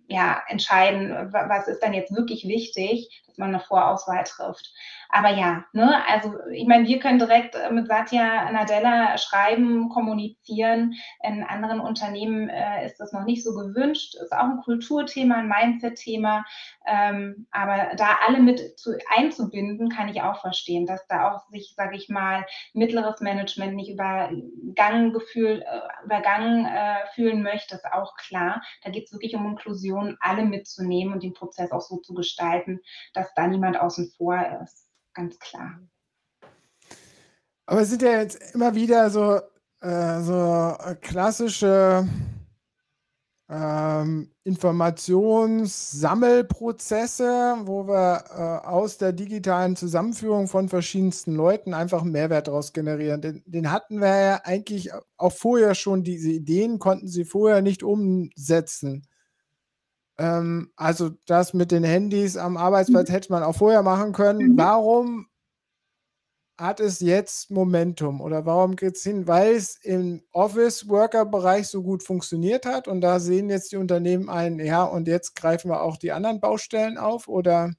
ja, entscheiden, was ist dann jetzt wirklich wichtig, man eine Vorauswahl trifft. Aber ja, ne, also ich meine, wir können direkt äh, mit Satya Nadella schreiben, kommunizieren. In anderen Unternehmen äh, ist das noch nicht so gewünscht. Ist auch ein Kulturthema, ein Mindset-Thema. Ähm, aber da alle mit zu, einzubinden, kann ich auch verstehen, dass da auch sich, sage ich mal, mittleres Management nicht übergangen, gefühl, äh, übergangen äh, fühlen möchte, ist auch klar. Da geht es wirklich um Inklusion, alle mitzunehmen und den Prozess auch so zu gestalten, dass da niemand außen vor ist ganz klar. Aber es sind ja jetzt immer wieder so, äh, so äh, klassische ähm, Informationssammelprozesse, wo wir äh, aus der digitalen Zusammenführung von verschiedensten Leuten einfach einen Mehrwert daraus generieren. Den, den, hatten wir ja eigentlich auch vorher schon, diese Ideen konnten sie vorher nicht umsetzen. Ähm, also das mit den Handys am Arbeitsplatz mhm. hätte man auch vorher machen können. Mhm. Warum hat es jetzt Momentum oder warum geht es hin? Weil es im Office-Worker-Bereich so gut funktioniert hat und da sehen jetzt die Unternehmen ein, ja, und jetzt greifen wir auch die anderen Baustellen auf oder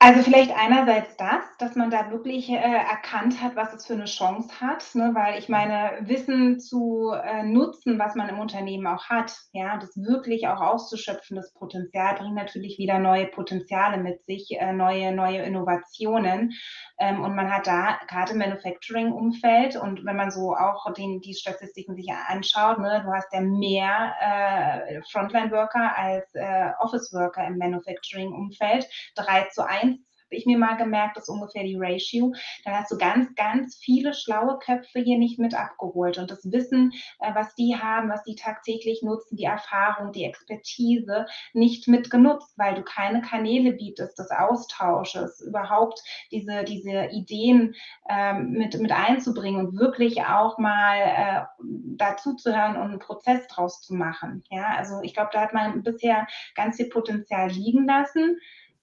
also vielleicht einerseits das, dass man da wirklich äh, erkannt hat, was es für eine Chance hat, ne? weil ich meine, Wissen zu äh, nutzen, was man im Unternehmen auch hat, ja, das wirklich auch auszuschöpfen, das Potenzial bringt natürlich wieder neue Potenziale mit sich, äh, neue, neue Innovationen. Ähm, und man hat da gerade im Manufacturing-Umfeld und wenn man so auch den, die Statistiken sich anschaut, ne, du hast ja mehr äh, Frontline-Worker als äh, Office-Worker im Manufacturing-Umfeld, drei zu eins ich mir mal gemerkt, das ist ungefähr die Ratio. Dann hast du ganz, ganz viele schlaue Köpfe hier nicht mit abgeholt. Und das Wissen, äh, was die haben, was die tagtäglich nutzen, die Erfahrung, die Expertise nicht mitgenutzt, weil du keine Kanäle bietest des Austausches, überhaupt diese, diese Ideen ähm, mit, mit einzubringen und wirklich auch mal äh, dazu zu hören und einen Prozess draus zu machen. Ja, also ich glaube, da hat man bisher ganz viel Potenzial liegen lassen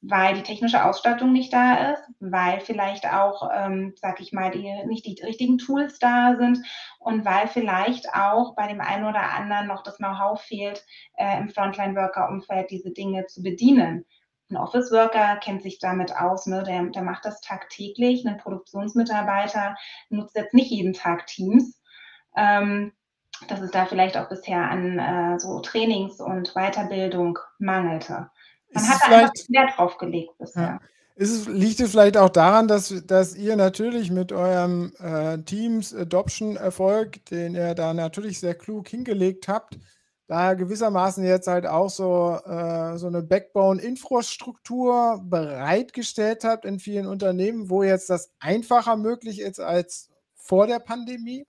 weil die technische Ausstattung nicht da ist, weil vielleicht auch, ähm, sag ich mal, die, nicht die richtigen Tools da sind und weil vielleicht auch bei dem einen oder anderen noch das Know-how fehlt, äh, im Frontline-Worker-Umfeld diese Dinge zu bedienen. Ein Office-Worker kennt sich damit aus, ne? der, der macht das tagtäglich. Ein Produktionsmitarbeiter nutzt jetzt nicht jeden Tag Teams. Ähm, dass es da vielleicht auch bisher an äh, so Trainings und Weiterbildung mangelte. Man hat da einfach Wert drauf gelegt bisher. Ja. Es, liegt es vielleicht auch daran, dass, dass ihr natürlich mit eurem äh, Teams Adoption-Erfolg, den ihr da natürlich sehr klug hingelegt habt, da gewissermaßen jetzt halt auch so, äh, so eine Backbone-Infrastruktur bereitgestellt habt in vielen Unternehmen, wo jetzt das einfacher möglich ist als vor der Pandemie?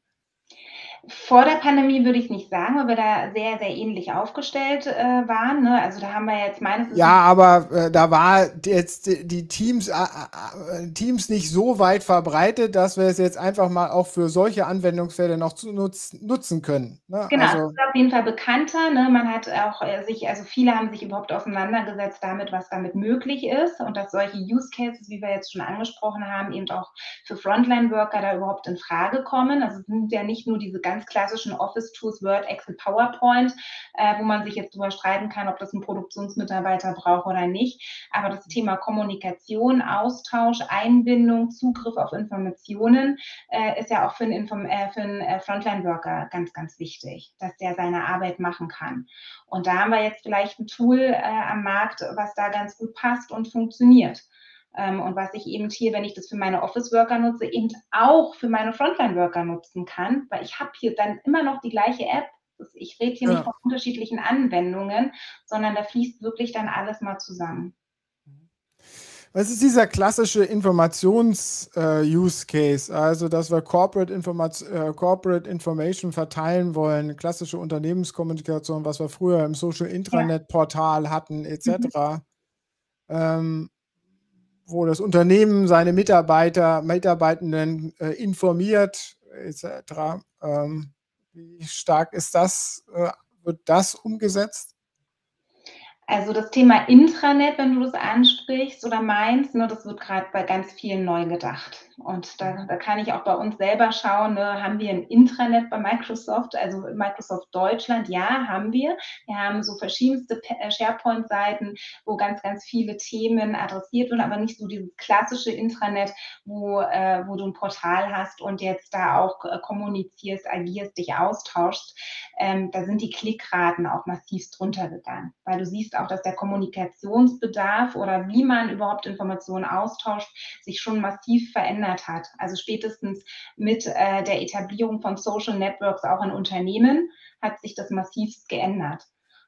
Vor der Pandemie würde ich nicht sagen, weil wir da sehr, sehr ähnlich aufgestellt äh, waren. Ne? Also da haben wir jetzt meines Ja, aber äh, da war jetzt die, die Teams, äh, äh, Teams nicht so weit verbreitet, dass wir es jetzt einfach mal auch für solche Anwendungsfälle noch zu nutz, nutzen können. Ne? Genau, also, das ist auf jeden Fall bekannter. Ne? Man hat auch äh, sich, also viele haben sich überhaupt auseinandergesetzt damit, was damit möglich ist und dass solche Use Cases, wie wir jetzt schon angesprochen haben, eben auch für Frontline-Worker da überhaupt in Frage kommen. Also es sind ja nicht nur diese ganz ganz klassischen Office-Tools, Word, Excel, PowerPoint, äh, wo man sich jetzt drüber streiten kann, ob das ein Produktionsmitarbeiter braucht oder nicht. Aber das Thema Kommunikation, Austausch, Einbindung, Zugriff auf Informationen äh, ist ja auch für einen, Inform äh, für einen äh, Frontline-Worker ganz, ganz wichtig, dass der seine Arbeit machen kann. Und da haben wir jetzt vielleicht ein Tool äh, am Markt, was da ganz gut passt und funktioniert. Ähm, und was ich eben hier, wenn ich das für meine Office-Worker nutze, eben auch für meine Frontline-Worker nutzen kann, weil ich habe hier dann immer noch die gleiche App. Ich rede hier ja. nicht von unterschiedlichen Anwendungen, sondern da fließt wirklich dann alles mal zusammen. Was ist dieser klassische Informations-Use-Case? Äh, also, dass wir Corporate, Informat äh, Corporate Information verteilen wollen, klassische Unternehmenskommunikation, was wir früher im Social Intranet Portal hatten, etc. Mhm. ähm, wo das Unternehmen seine Mitarbeiter, Mitarbeitenden äh, informiert, etc. Ähm, wie stark ist das, äh, wird das umgesetzt? Also das Thema Intranet, wenn du das ansprichst oder meinst, ne, das wird gerade bei ganz vielen neu gedacht. Und da, da kann ich auch bei uns selber schauen, ne, haben wir ein Intranet bei Microsoft, also Microsoft Deutschland? Ja, haben wir. Wir haben so verschiedenste äh, SharePoint-Seiten, wo ganz, ganz viele Themen adressiert werden, aber nicht so dieses klassische Intranet, wo, äh, wo du ein Portal hast und jetzt da auch äh, kommunizierst, agierst, dich austauschst. Ähm, da sind die Klickraten auch massiv drunter gegangen, weil du siehst auch, dass der Kommunikationsbedarf oder wie man überhaupt Informationen austauscht, sich schon massiv verändert hat. Also spätestens mit äh, der Etablierung von Social Networks auch in Unternehmen hat sich das massivst geändert.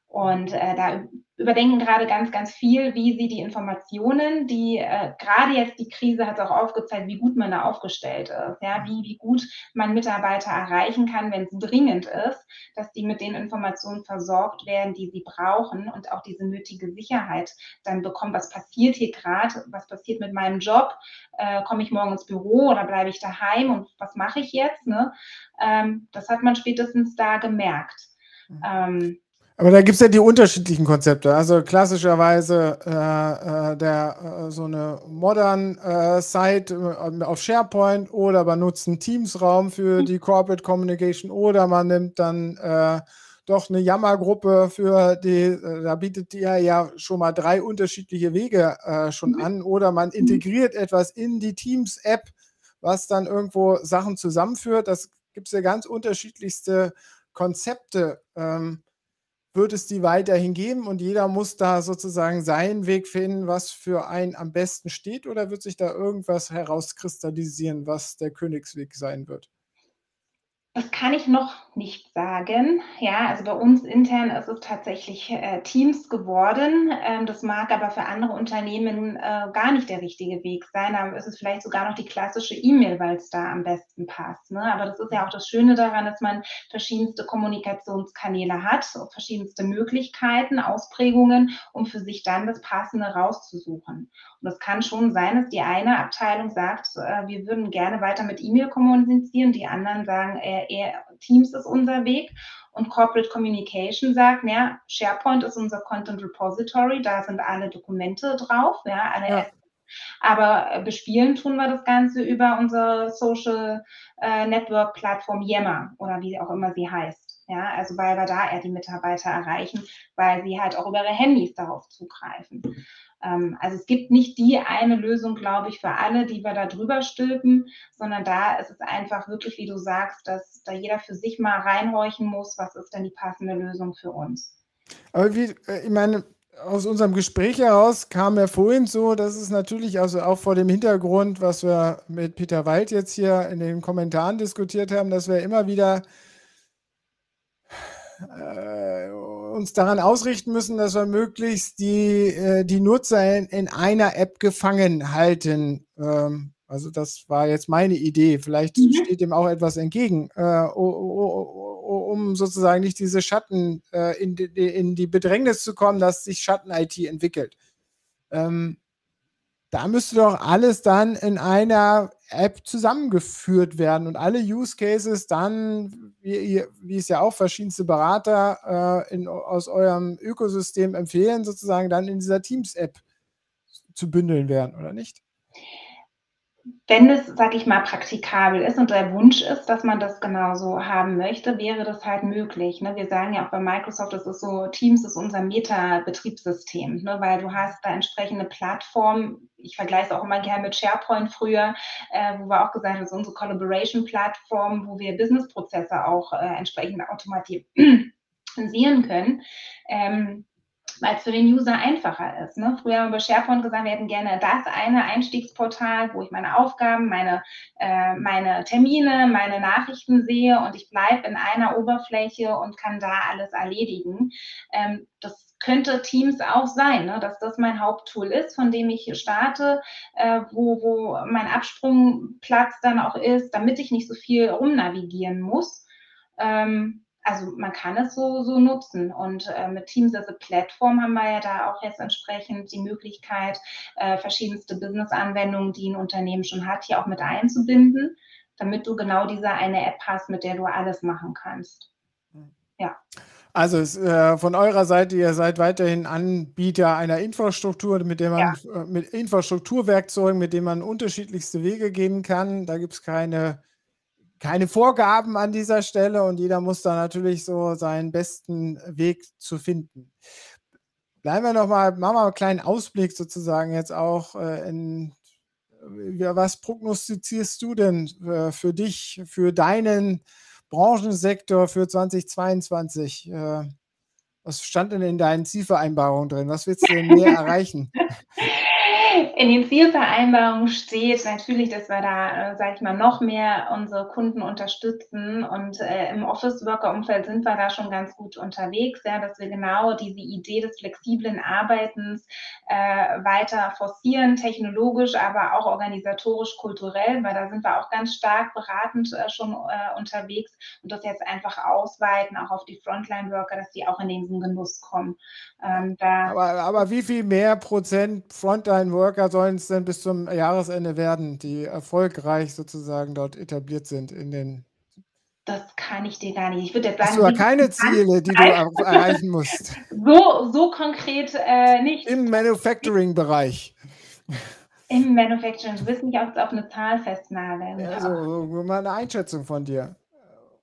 Und äh, da überdenken gerade ganz, ganz viel, wie sie die Informationen, die äh, gerade jetzt die Krise hat auch aufgezeigt, wie gut man da aufgestellt ist, ja, wie, wie gut man Mitarbeiter erreichen kann, wenn es dringend ist, dass die mit den Informationen versorgt werden, die sie brauchen und auch diese nötige Sicherheit dann bekommen. Was passiert hier gerade? Was passiert mit meinem Job? Äh, Komme ich morgen ins Büro oder bleibe ich daheim und was mache ich jetzt? Ne? Ähm, das hat man spätestens da gemerkt. Mhm. Ähm, aber da gibt es ja die unterschiedlichen Konzepte. Also klassischerweise äh, äh, der, äh, so eine modern äh, Site äh, auf SharePoint oder man nutzt einen Teams-Raum für mhm. die Corporate Communication oder man nimmt dann äh, doch eine Yammer-Gruppe für die, da bietet ihr ja schon mal drei unterschiedliche Wege schon mhm. an oder man mhm. integriert etwas in die Teams-App, was dann irgendwo Sachen zusammenführt. Das gibt es ja ganz unterschiedlichste Konzepte. Ähm, wird es die weiterhin geben und jeder muss da sozusagen seinen Weg finden, was für einen am besten steht? Oder wird sich da irgendwas herauskristallisieren, was der Königsweg sein wird? Das kann ich noch nicht sagen. Ja, also bei uns intern ist es tatsächlich äh, Teams geworden. Ähm, das mag aber für andere Unternehmen äh, gar nicht der richtige Weg sein. Da ist es vielleicht sogar noch die klassische E-Mail, weil es da am besten passt. Ne? Aber das ist ja auch das Schöne daran, dass man verschiedenste Kommunikationskanäle hat, verschiedenste Möglichkeiten, Ausprägungen, um für sich dann das Passende rauszusuchen. Und es kann schon sein, dass die eine Abteilung sagt, äh, wir würden gerne weiter mit E-Mail kommunizieren, die anderen sagen, eher, eher Teams ist unser Weg. Und Corporate Communication sagt, ja, SharePoint ist unser Content Repository, da sind alle Dokumente drauf, ja, alle ja. Aber äh, bespielen tun wir das Ganze über unsere Social äh, Network Plattform Yammer oder wie auch immer sie heißt. Ja, also weil wir da eher die Mitarbeiter erreichen, weil sie halt auch über ihre Handys darauf zugreifen. Ähm, also es gibt nicht die eine Lösung, glaube ich, für alle, die wir da drüber stülpen, sondern da ist es einfach wirklich, wie du sagst, dass da jeder für sich mal reinhorchen muss, was ist denn die passende Lösung für uns. Aber wie, äh, ich meine, aus unserem Gespräch heraus kam ja vorhin so, dass es natürlich also auch vor dem Hintergrund, was wir mit Peter Wald jetzt hier in den Kommentaren diskutiert haben, dass wir immer wieder äh, uns daran ausrichten müssen, dass wir möglichst die, äh, die Nutzer in, in einer App gefangen halten. Ähm, also das war jetzt meine Idee. Vielleicht mhm. steht dem auch etwas entgegen, äh, um sozusagen nicht diese Schatten äh, in, die, in die Bedrängnis zu kommen, dass sich Schatten-IT entwickelt. Ähm, da müsste doch alles dann in einer App zusammengeführt werden und alle Use Cases dann, wie, wie es ja auch verschiedenste Berater äh, in, aus eurem Ökosystem empfehlen, sozusagen dann in dieser Teams-App zu bündeln werden, oder nicht? Wenn es, sag ich mal, praktikabel ist und der Wunsch ist, dass man das genauso haben möchte, wäre das halt möglich. Ne? Wir sagen ja auch bei Microsoft, das ist so, Teams ist unser Meta-Betriebssystem, ne? weil du hast da entsprechende Plattformen. Ich vergleiche es auch immer gerne mit SharePoint früher, äh, wo wir auch gesagt haben, das ist unsere Collaboration-Plattform, wo wir Business-Prozesse auch äh, entsprechend automatisieren können. Ähm, weil es für den User einfacher ist. Ne? Früher haben wir bei SharePoint gesagt, wir hätten gerne das eine Einstiegsportal, wo ich meine Aufgaben, meine, äh, meine Termine, meine Nachrichten sehe und ich bleibe in einer Oberfläche und kann da alles erledigen. Ähm, das könnte Teams auch sein, ne? dass das mein Haupttool ist, von dem ich starte, äh, wo, wo mein Absprungplatz dann auch ist, damit ich nicht so viel rumnavigieren muss. Ähm, also man kann es so, so nutzen. Und äh, mit Teams as a Platform haben wir ja da auch jetzt entsprechend die Möglichkeit, äh, verschiedenste Business-Anwendungen, die ein Unternehmen schon hat, hier auch mit einzubinden, damit du genau diese eine App hast, mit der du alles machen kannst. Ja. Also es, äh, von eurer Seite, ihr seid weiterhin Anbieter einer Infrastruktur, mit der man ja. äh, mit Infrastrukturwerkzeugen, mit denen man unterschiedlichste Wege gehen kann. Da gibt es keine, keine Vorgaben an dieser Stelle und jeder muss da natürlich so seinen besten Weg zu finden. Bleiben wir nochmal, machen wir einen kleinen Ausblick sozusagen jetzt auch äh, in was prognostizierst du denn äh, für dich, für deinen Branchensektor für 2022? Äh, was stand denn in deinen Zielvereinbarungen drin? Was willst du denn mehr erreichen? In den Zielvereinbarungen steht natürlich, dass wir da, äh, sage ich mal, noch mehr unsere Kunden unterstützen. Und äh, im Office-Worker-Umfeld sind wir da schon ganz gut unterwegs, ja, dass wir genau diese Idee des flexiblen Arbeitens äh, weiter forcieren, technologisch, aber auch organisatorisch, kulturell, weil da sind wir auch ganz stark beratend äh, schon äh, unterwegs und das jetzt einfach ausweiten, auch auf die Frontline-Worker, dass die auch in diesen Genuss kommen. Ähm, aber, aber wie viel mehr Prozent Frontline-Worker sollen es denn bis zum Jahresende werden, die erfolgreich sozusagen dort etabliert sind in den das kann ich dir gar nicht. Ich würde jetzt sagen, Hast du ja keine Ziele, die du erreichen musst. So, so konkret äh, nicht. Im Manufacturing-Bereich. Im Manufacturing. Du willst mich auch auf eine Zahl festnageln. Also mal eine Einschätzung von dir.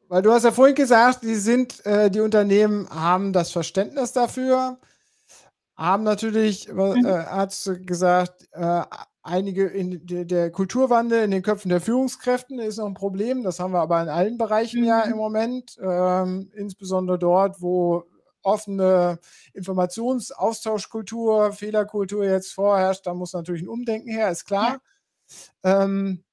Weil du hast ja vorhin gesagt, die sind, äh, die Unternehmen haben das Verständnis dafür, haben natürlich, mhm. äh, hat gesagt, äh, einige in de, der Kulturwandel in den Köpfen der Führungskräfte ist noch ein Problem. Das haben wir aber in allen Bereichen mhm. ja im Moment, ähm, insbesondere dort, wo offene Informationsaustauschkultur, Fehlerkultur jetzt vorherrscht. Da muss natürlich ein Umdenken her, ist klar. Ja. Ähm,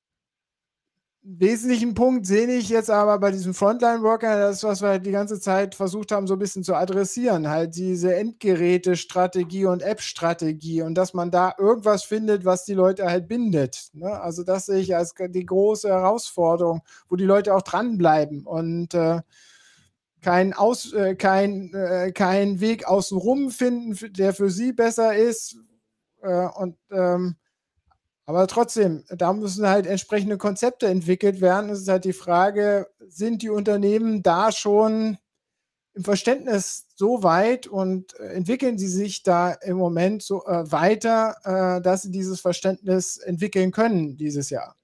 wesentlichen Punkt sehe ich jetzt aber bei diesem Frontline-Worker, das, was wir die ganze Zeit versucht haben, so ein bisschen zu adressieren, halt diese Endgeräte-Strategie und App-Strategie und dass man da irgendwas findet, was die Leute halt bindet. Ne? Also das sehe ich als die große Herausforderung, wo die Leute auch dranbleiben und äh, kein, Aus, äh, kein, äh, kein Weg außenrum finden, der für sie besser ist. Äh, und ähm, aber trotzdem, da müssen halt entsprechende Konzepte entwickelt werden. Es ist halt die Frage, sind die Unternehmen da schon im Verständnis so weit und äh, entwickeln sie sich da im Moment so äh, weiter, äh, dass sie dieses Verständnis entwickeln können dieses Jahr?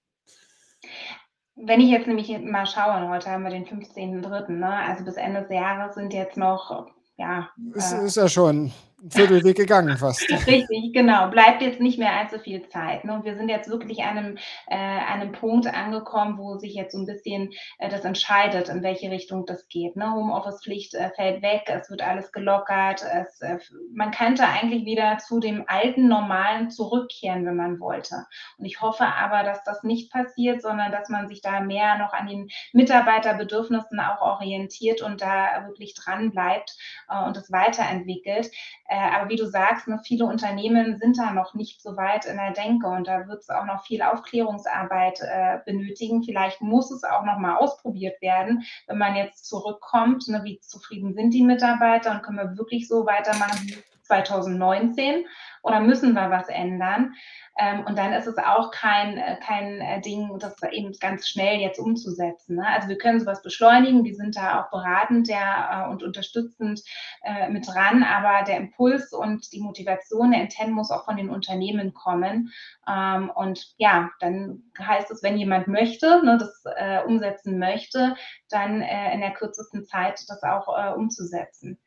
Wenn ich jetzt nämlich mal schaue, heute haben wir den 15.03., ne? also bis Ende des Jahres sind jetzt noch, ja. Es äh, ist ja schon Viertelweg gegangen fast. Richtig, genau. Bleibt jetzt nicht mehr allzu viel Zeit. Ne? Wir sind jetzt wirklich an einem, äh, einem Punkt angekommen, wo sich jetzt so ein bisschen äh, das entscheidet, in welche Richtung das geht. Ne? Homeoffice-Pflicht äh, fällt weg, es wird alles gelockert. Es, äh, man könnte eigentlich wieder zu dem alten Normalen zurückkehren, wenn man wollte. Und ich hoffe aber, dass das nicht passiert, sondern dass man sich da mehr noch an den Mitarbeiterbedürfnissen auch orientiert und da wirklich dran bleibt äh, und es weiterentwickelt. Äh, aber wie du sagst, ne, viele Unternehmen sind da noch nicht so weit in der Denke und da wird es auch noch viel Aufklärungsarbeit äh, benötigen. Vielleicht muss es auch noch mal ausprobiert werden, wenn man jetzt zurückkommt, ne, wie zufrieden sind die Mitarbeiter und können wir wirklich so weitermachen wie 2019 oder müssen wir was ändern? Ähm, und dann ist es auch kein, äh, kein äh, Ding, das eben ganz schnell jetzt umzusetzen. Ne? Also wir können sowas beschleunigen, wir sind da auch beratend der, äh, und unterstützend äh, mit dran, aber der Impuls und die Motivation, der Intent muss auch von den Unternehmen kommen. Ähm, und ja, dann heißt es, wenn jemand möchte, ne, das äh, umsetzen möchte, dann äh, in der kürzesten Zeit das auch umzusetzen.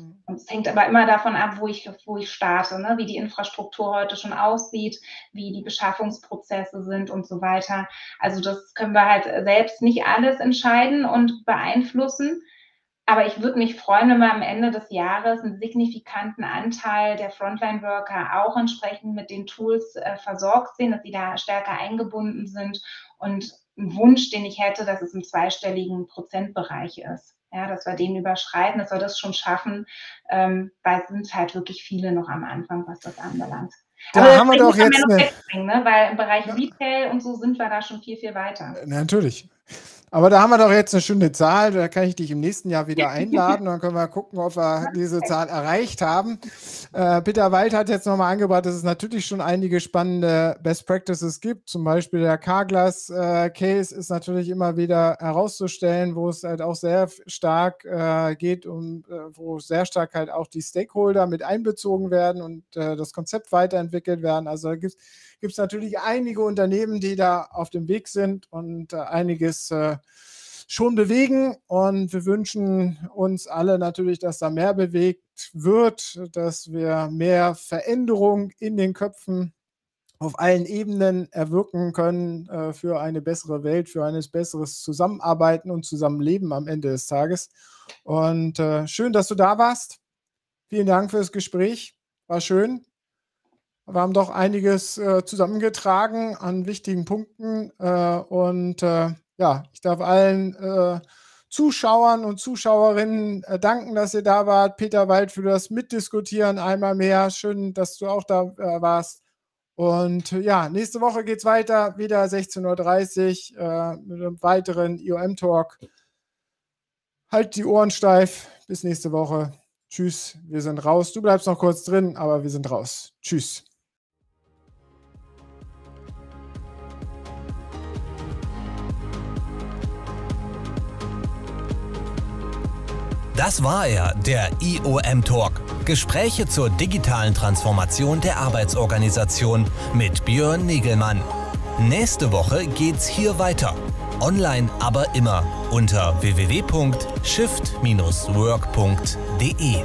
Mhm. Und es hängt aber immer davon ab, wo ich, wo ich starte, ne? wie die Infrastruktur heute schon aussieht, wie die Beschaffungsprozesse sind und so weiter. Also das können wir halt selbst nicht alles entscheiden und beeinflussen. Aber ich würde mich freuen, wenn wir am Ende des Jahres einen signifikanten Anteil der Frontline-Worker auch entsprechend mit den Tools äh, versorgt sehen, dass sie da stärker eingebunden sind. Und ein Wunsch, den ich hätte, dass es im zweistelligen Prozentbereich ist ja, dass wir den überschreiten, dass wir das schon schaffen, ähm, weil es sind halt wirklich viele noch am Anfang, was das anbelangt. Da Aber haben wir doch jetzt eine... ne? weil im Bereich ja. Retail und so sind wir da schon viel, viel weiter. Natürlich. Aber da haben wir doch jetzt eine schöne Zahl. Da kann ich dich im nächsten Jahr wieder einladen. Dann können wir gucken, ob wir diese Zahl erreicht haben. Äh, Peter Wald hat jetzt nochmal angebracht, dass es natürlich schon einige spannende Best Practices gibt. Zum Beispiel der Carglass-Case äh, ist natürlich immer wieder herauszustellen, wo es halt auch sehr stark äh, geht und äh, wo sehr stark halt auch die Stakeholder mit einbezogen werden und äh, das Konzept weiterentwickelt werden. Also da gibt es natürlich einige Unternehmen, die da auf dem Weg sind und einiges schon bewegen. Und wir wünschen uns alle natürlich, dass da mehr bewegt wird, dass wir mehr Veränderung in den Köpfen auf allen Ebenen erwirken können äh, für eine bessere Welt, für ein besseres Zusammenarbeiten und Zusammenleben am Ende des Tages. Und äh, schön, dass du da warst. Vielen Dank fürs Gespräch. War schön. Wir haben doch einiges äh, zusammengetragen an wichtigen Punkten. Äh, und äh, ja, ich darf allen äh, Zuschauern und Zuschauerinnen äh, danken, dass ihr da wart. Peter Wald für das Mitdiskutieren einmal mehr. Schön, dass du auch da äh, warst. Und ja, nächste Woche geht es weiter, wieder 16.30 Uhr mit einem weiteren IOM-Talk. Halt die Ohren steif. Bis nächste Woche. Tschüss, wir sind raus. Du bleibst noch kurz drin, aber wir sind raus. Tschüss. Das war er, der IOM Talk. Gespräche zur digitalen Transformation der Arbeitsorganisation mit Björn Negelmann. Nächste Woche geht's hier weiter. Online aber immer unter www.shift-work.de.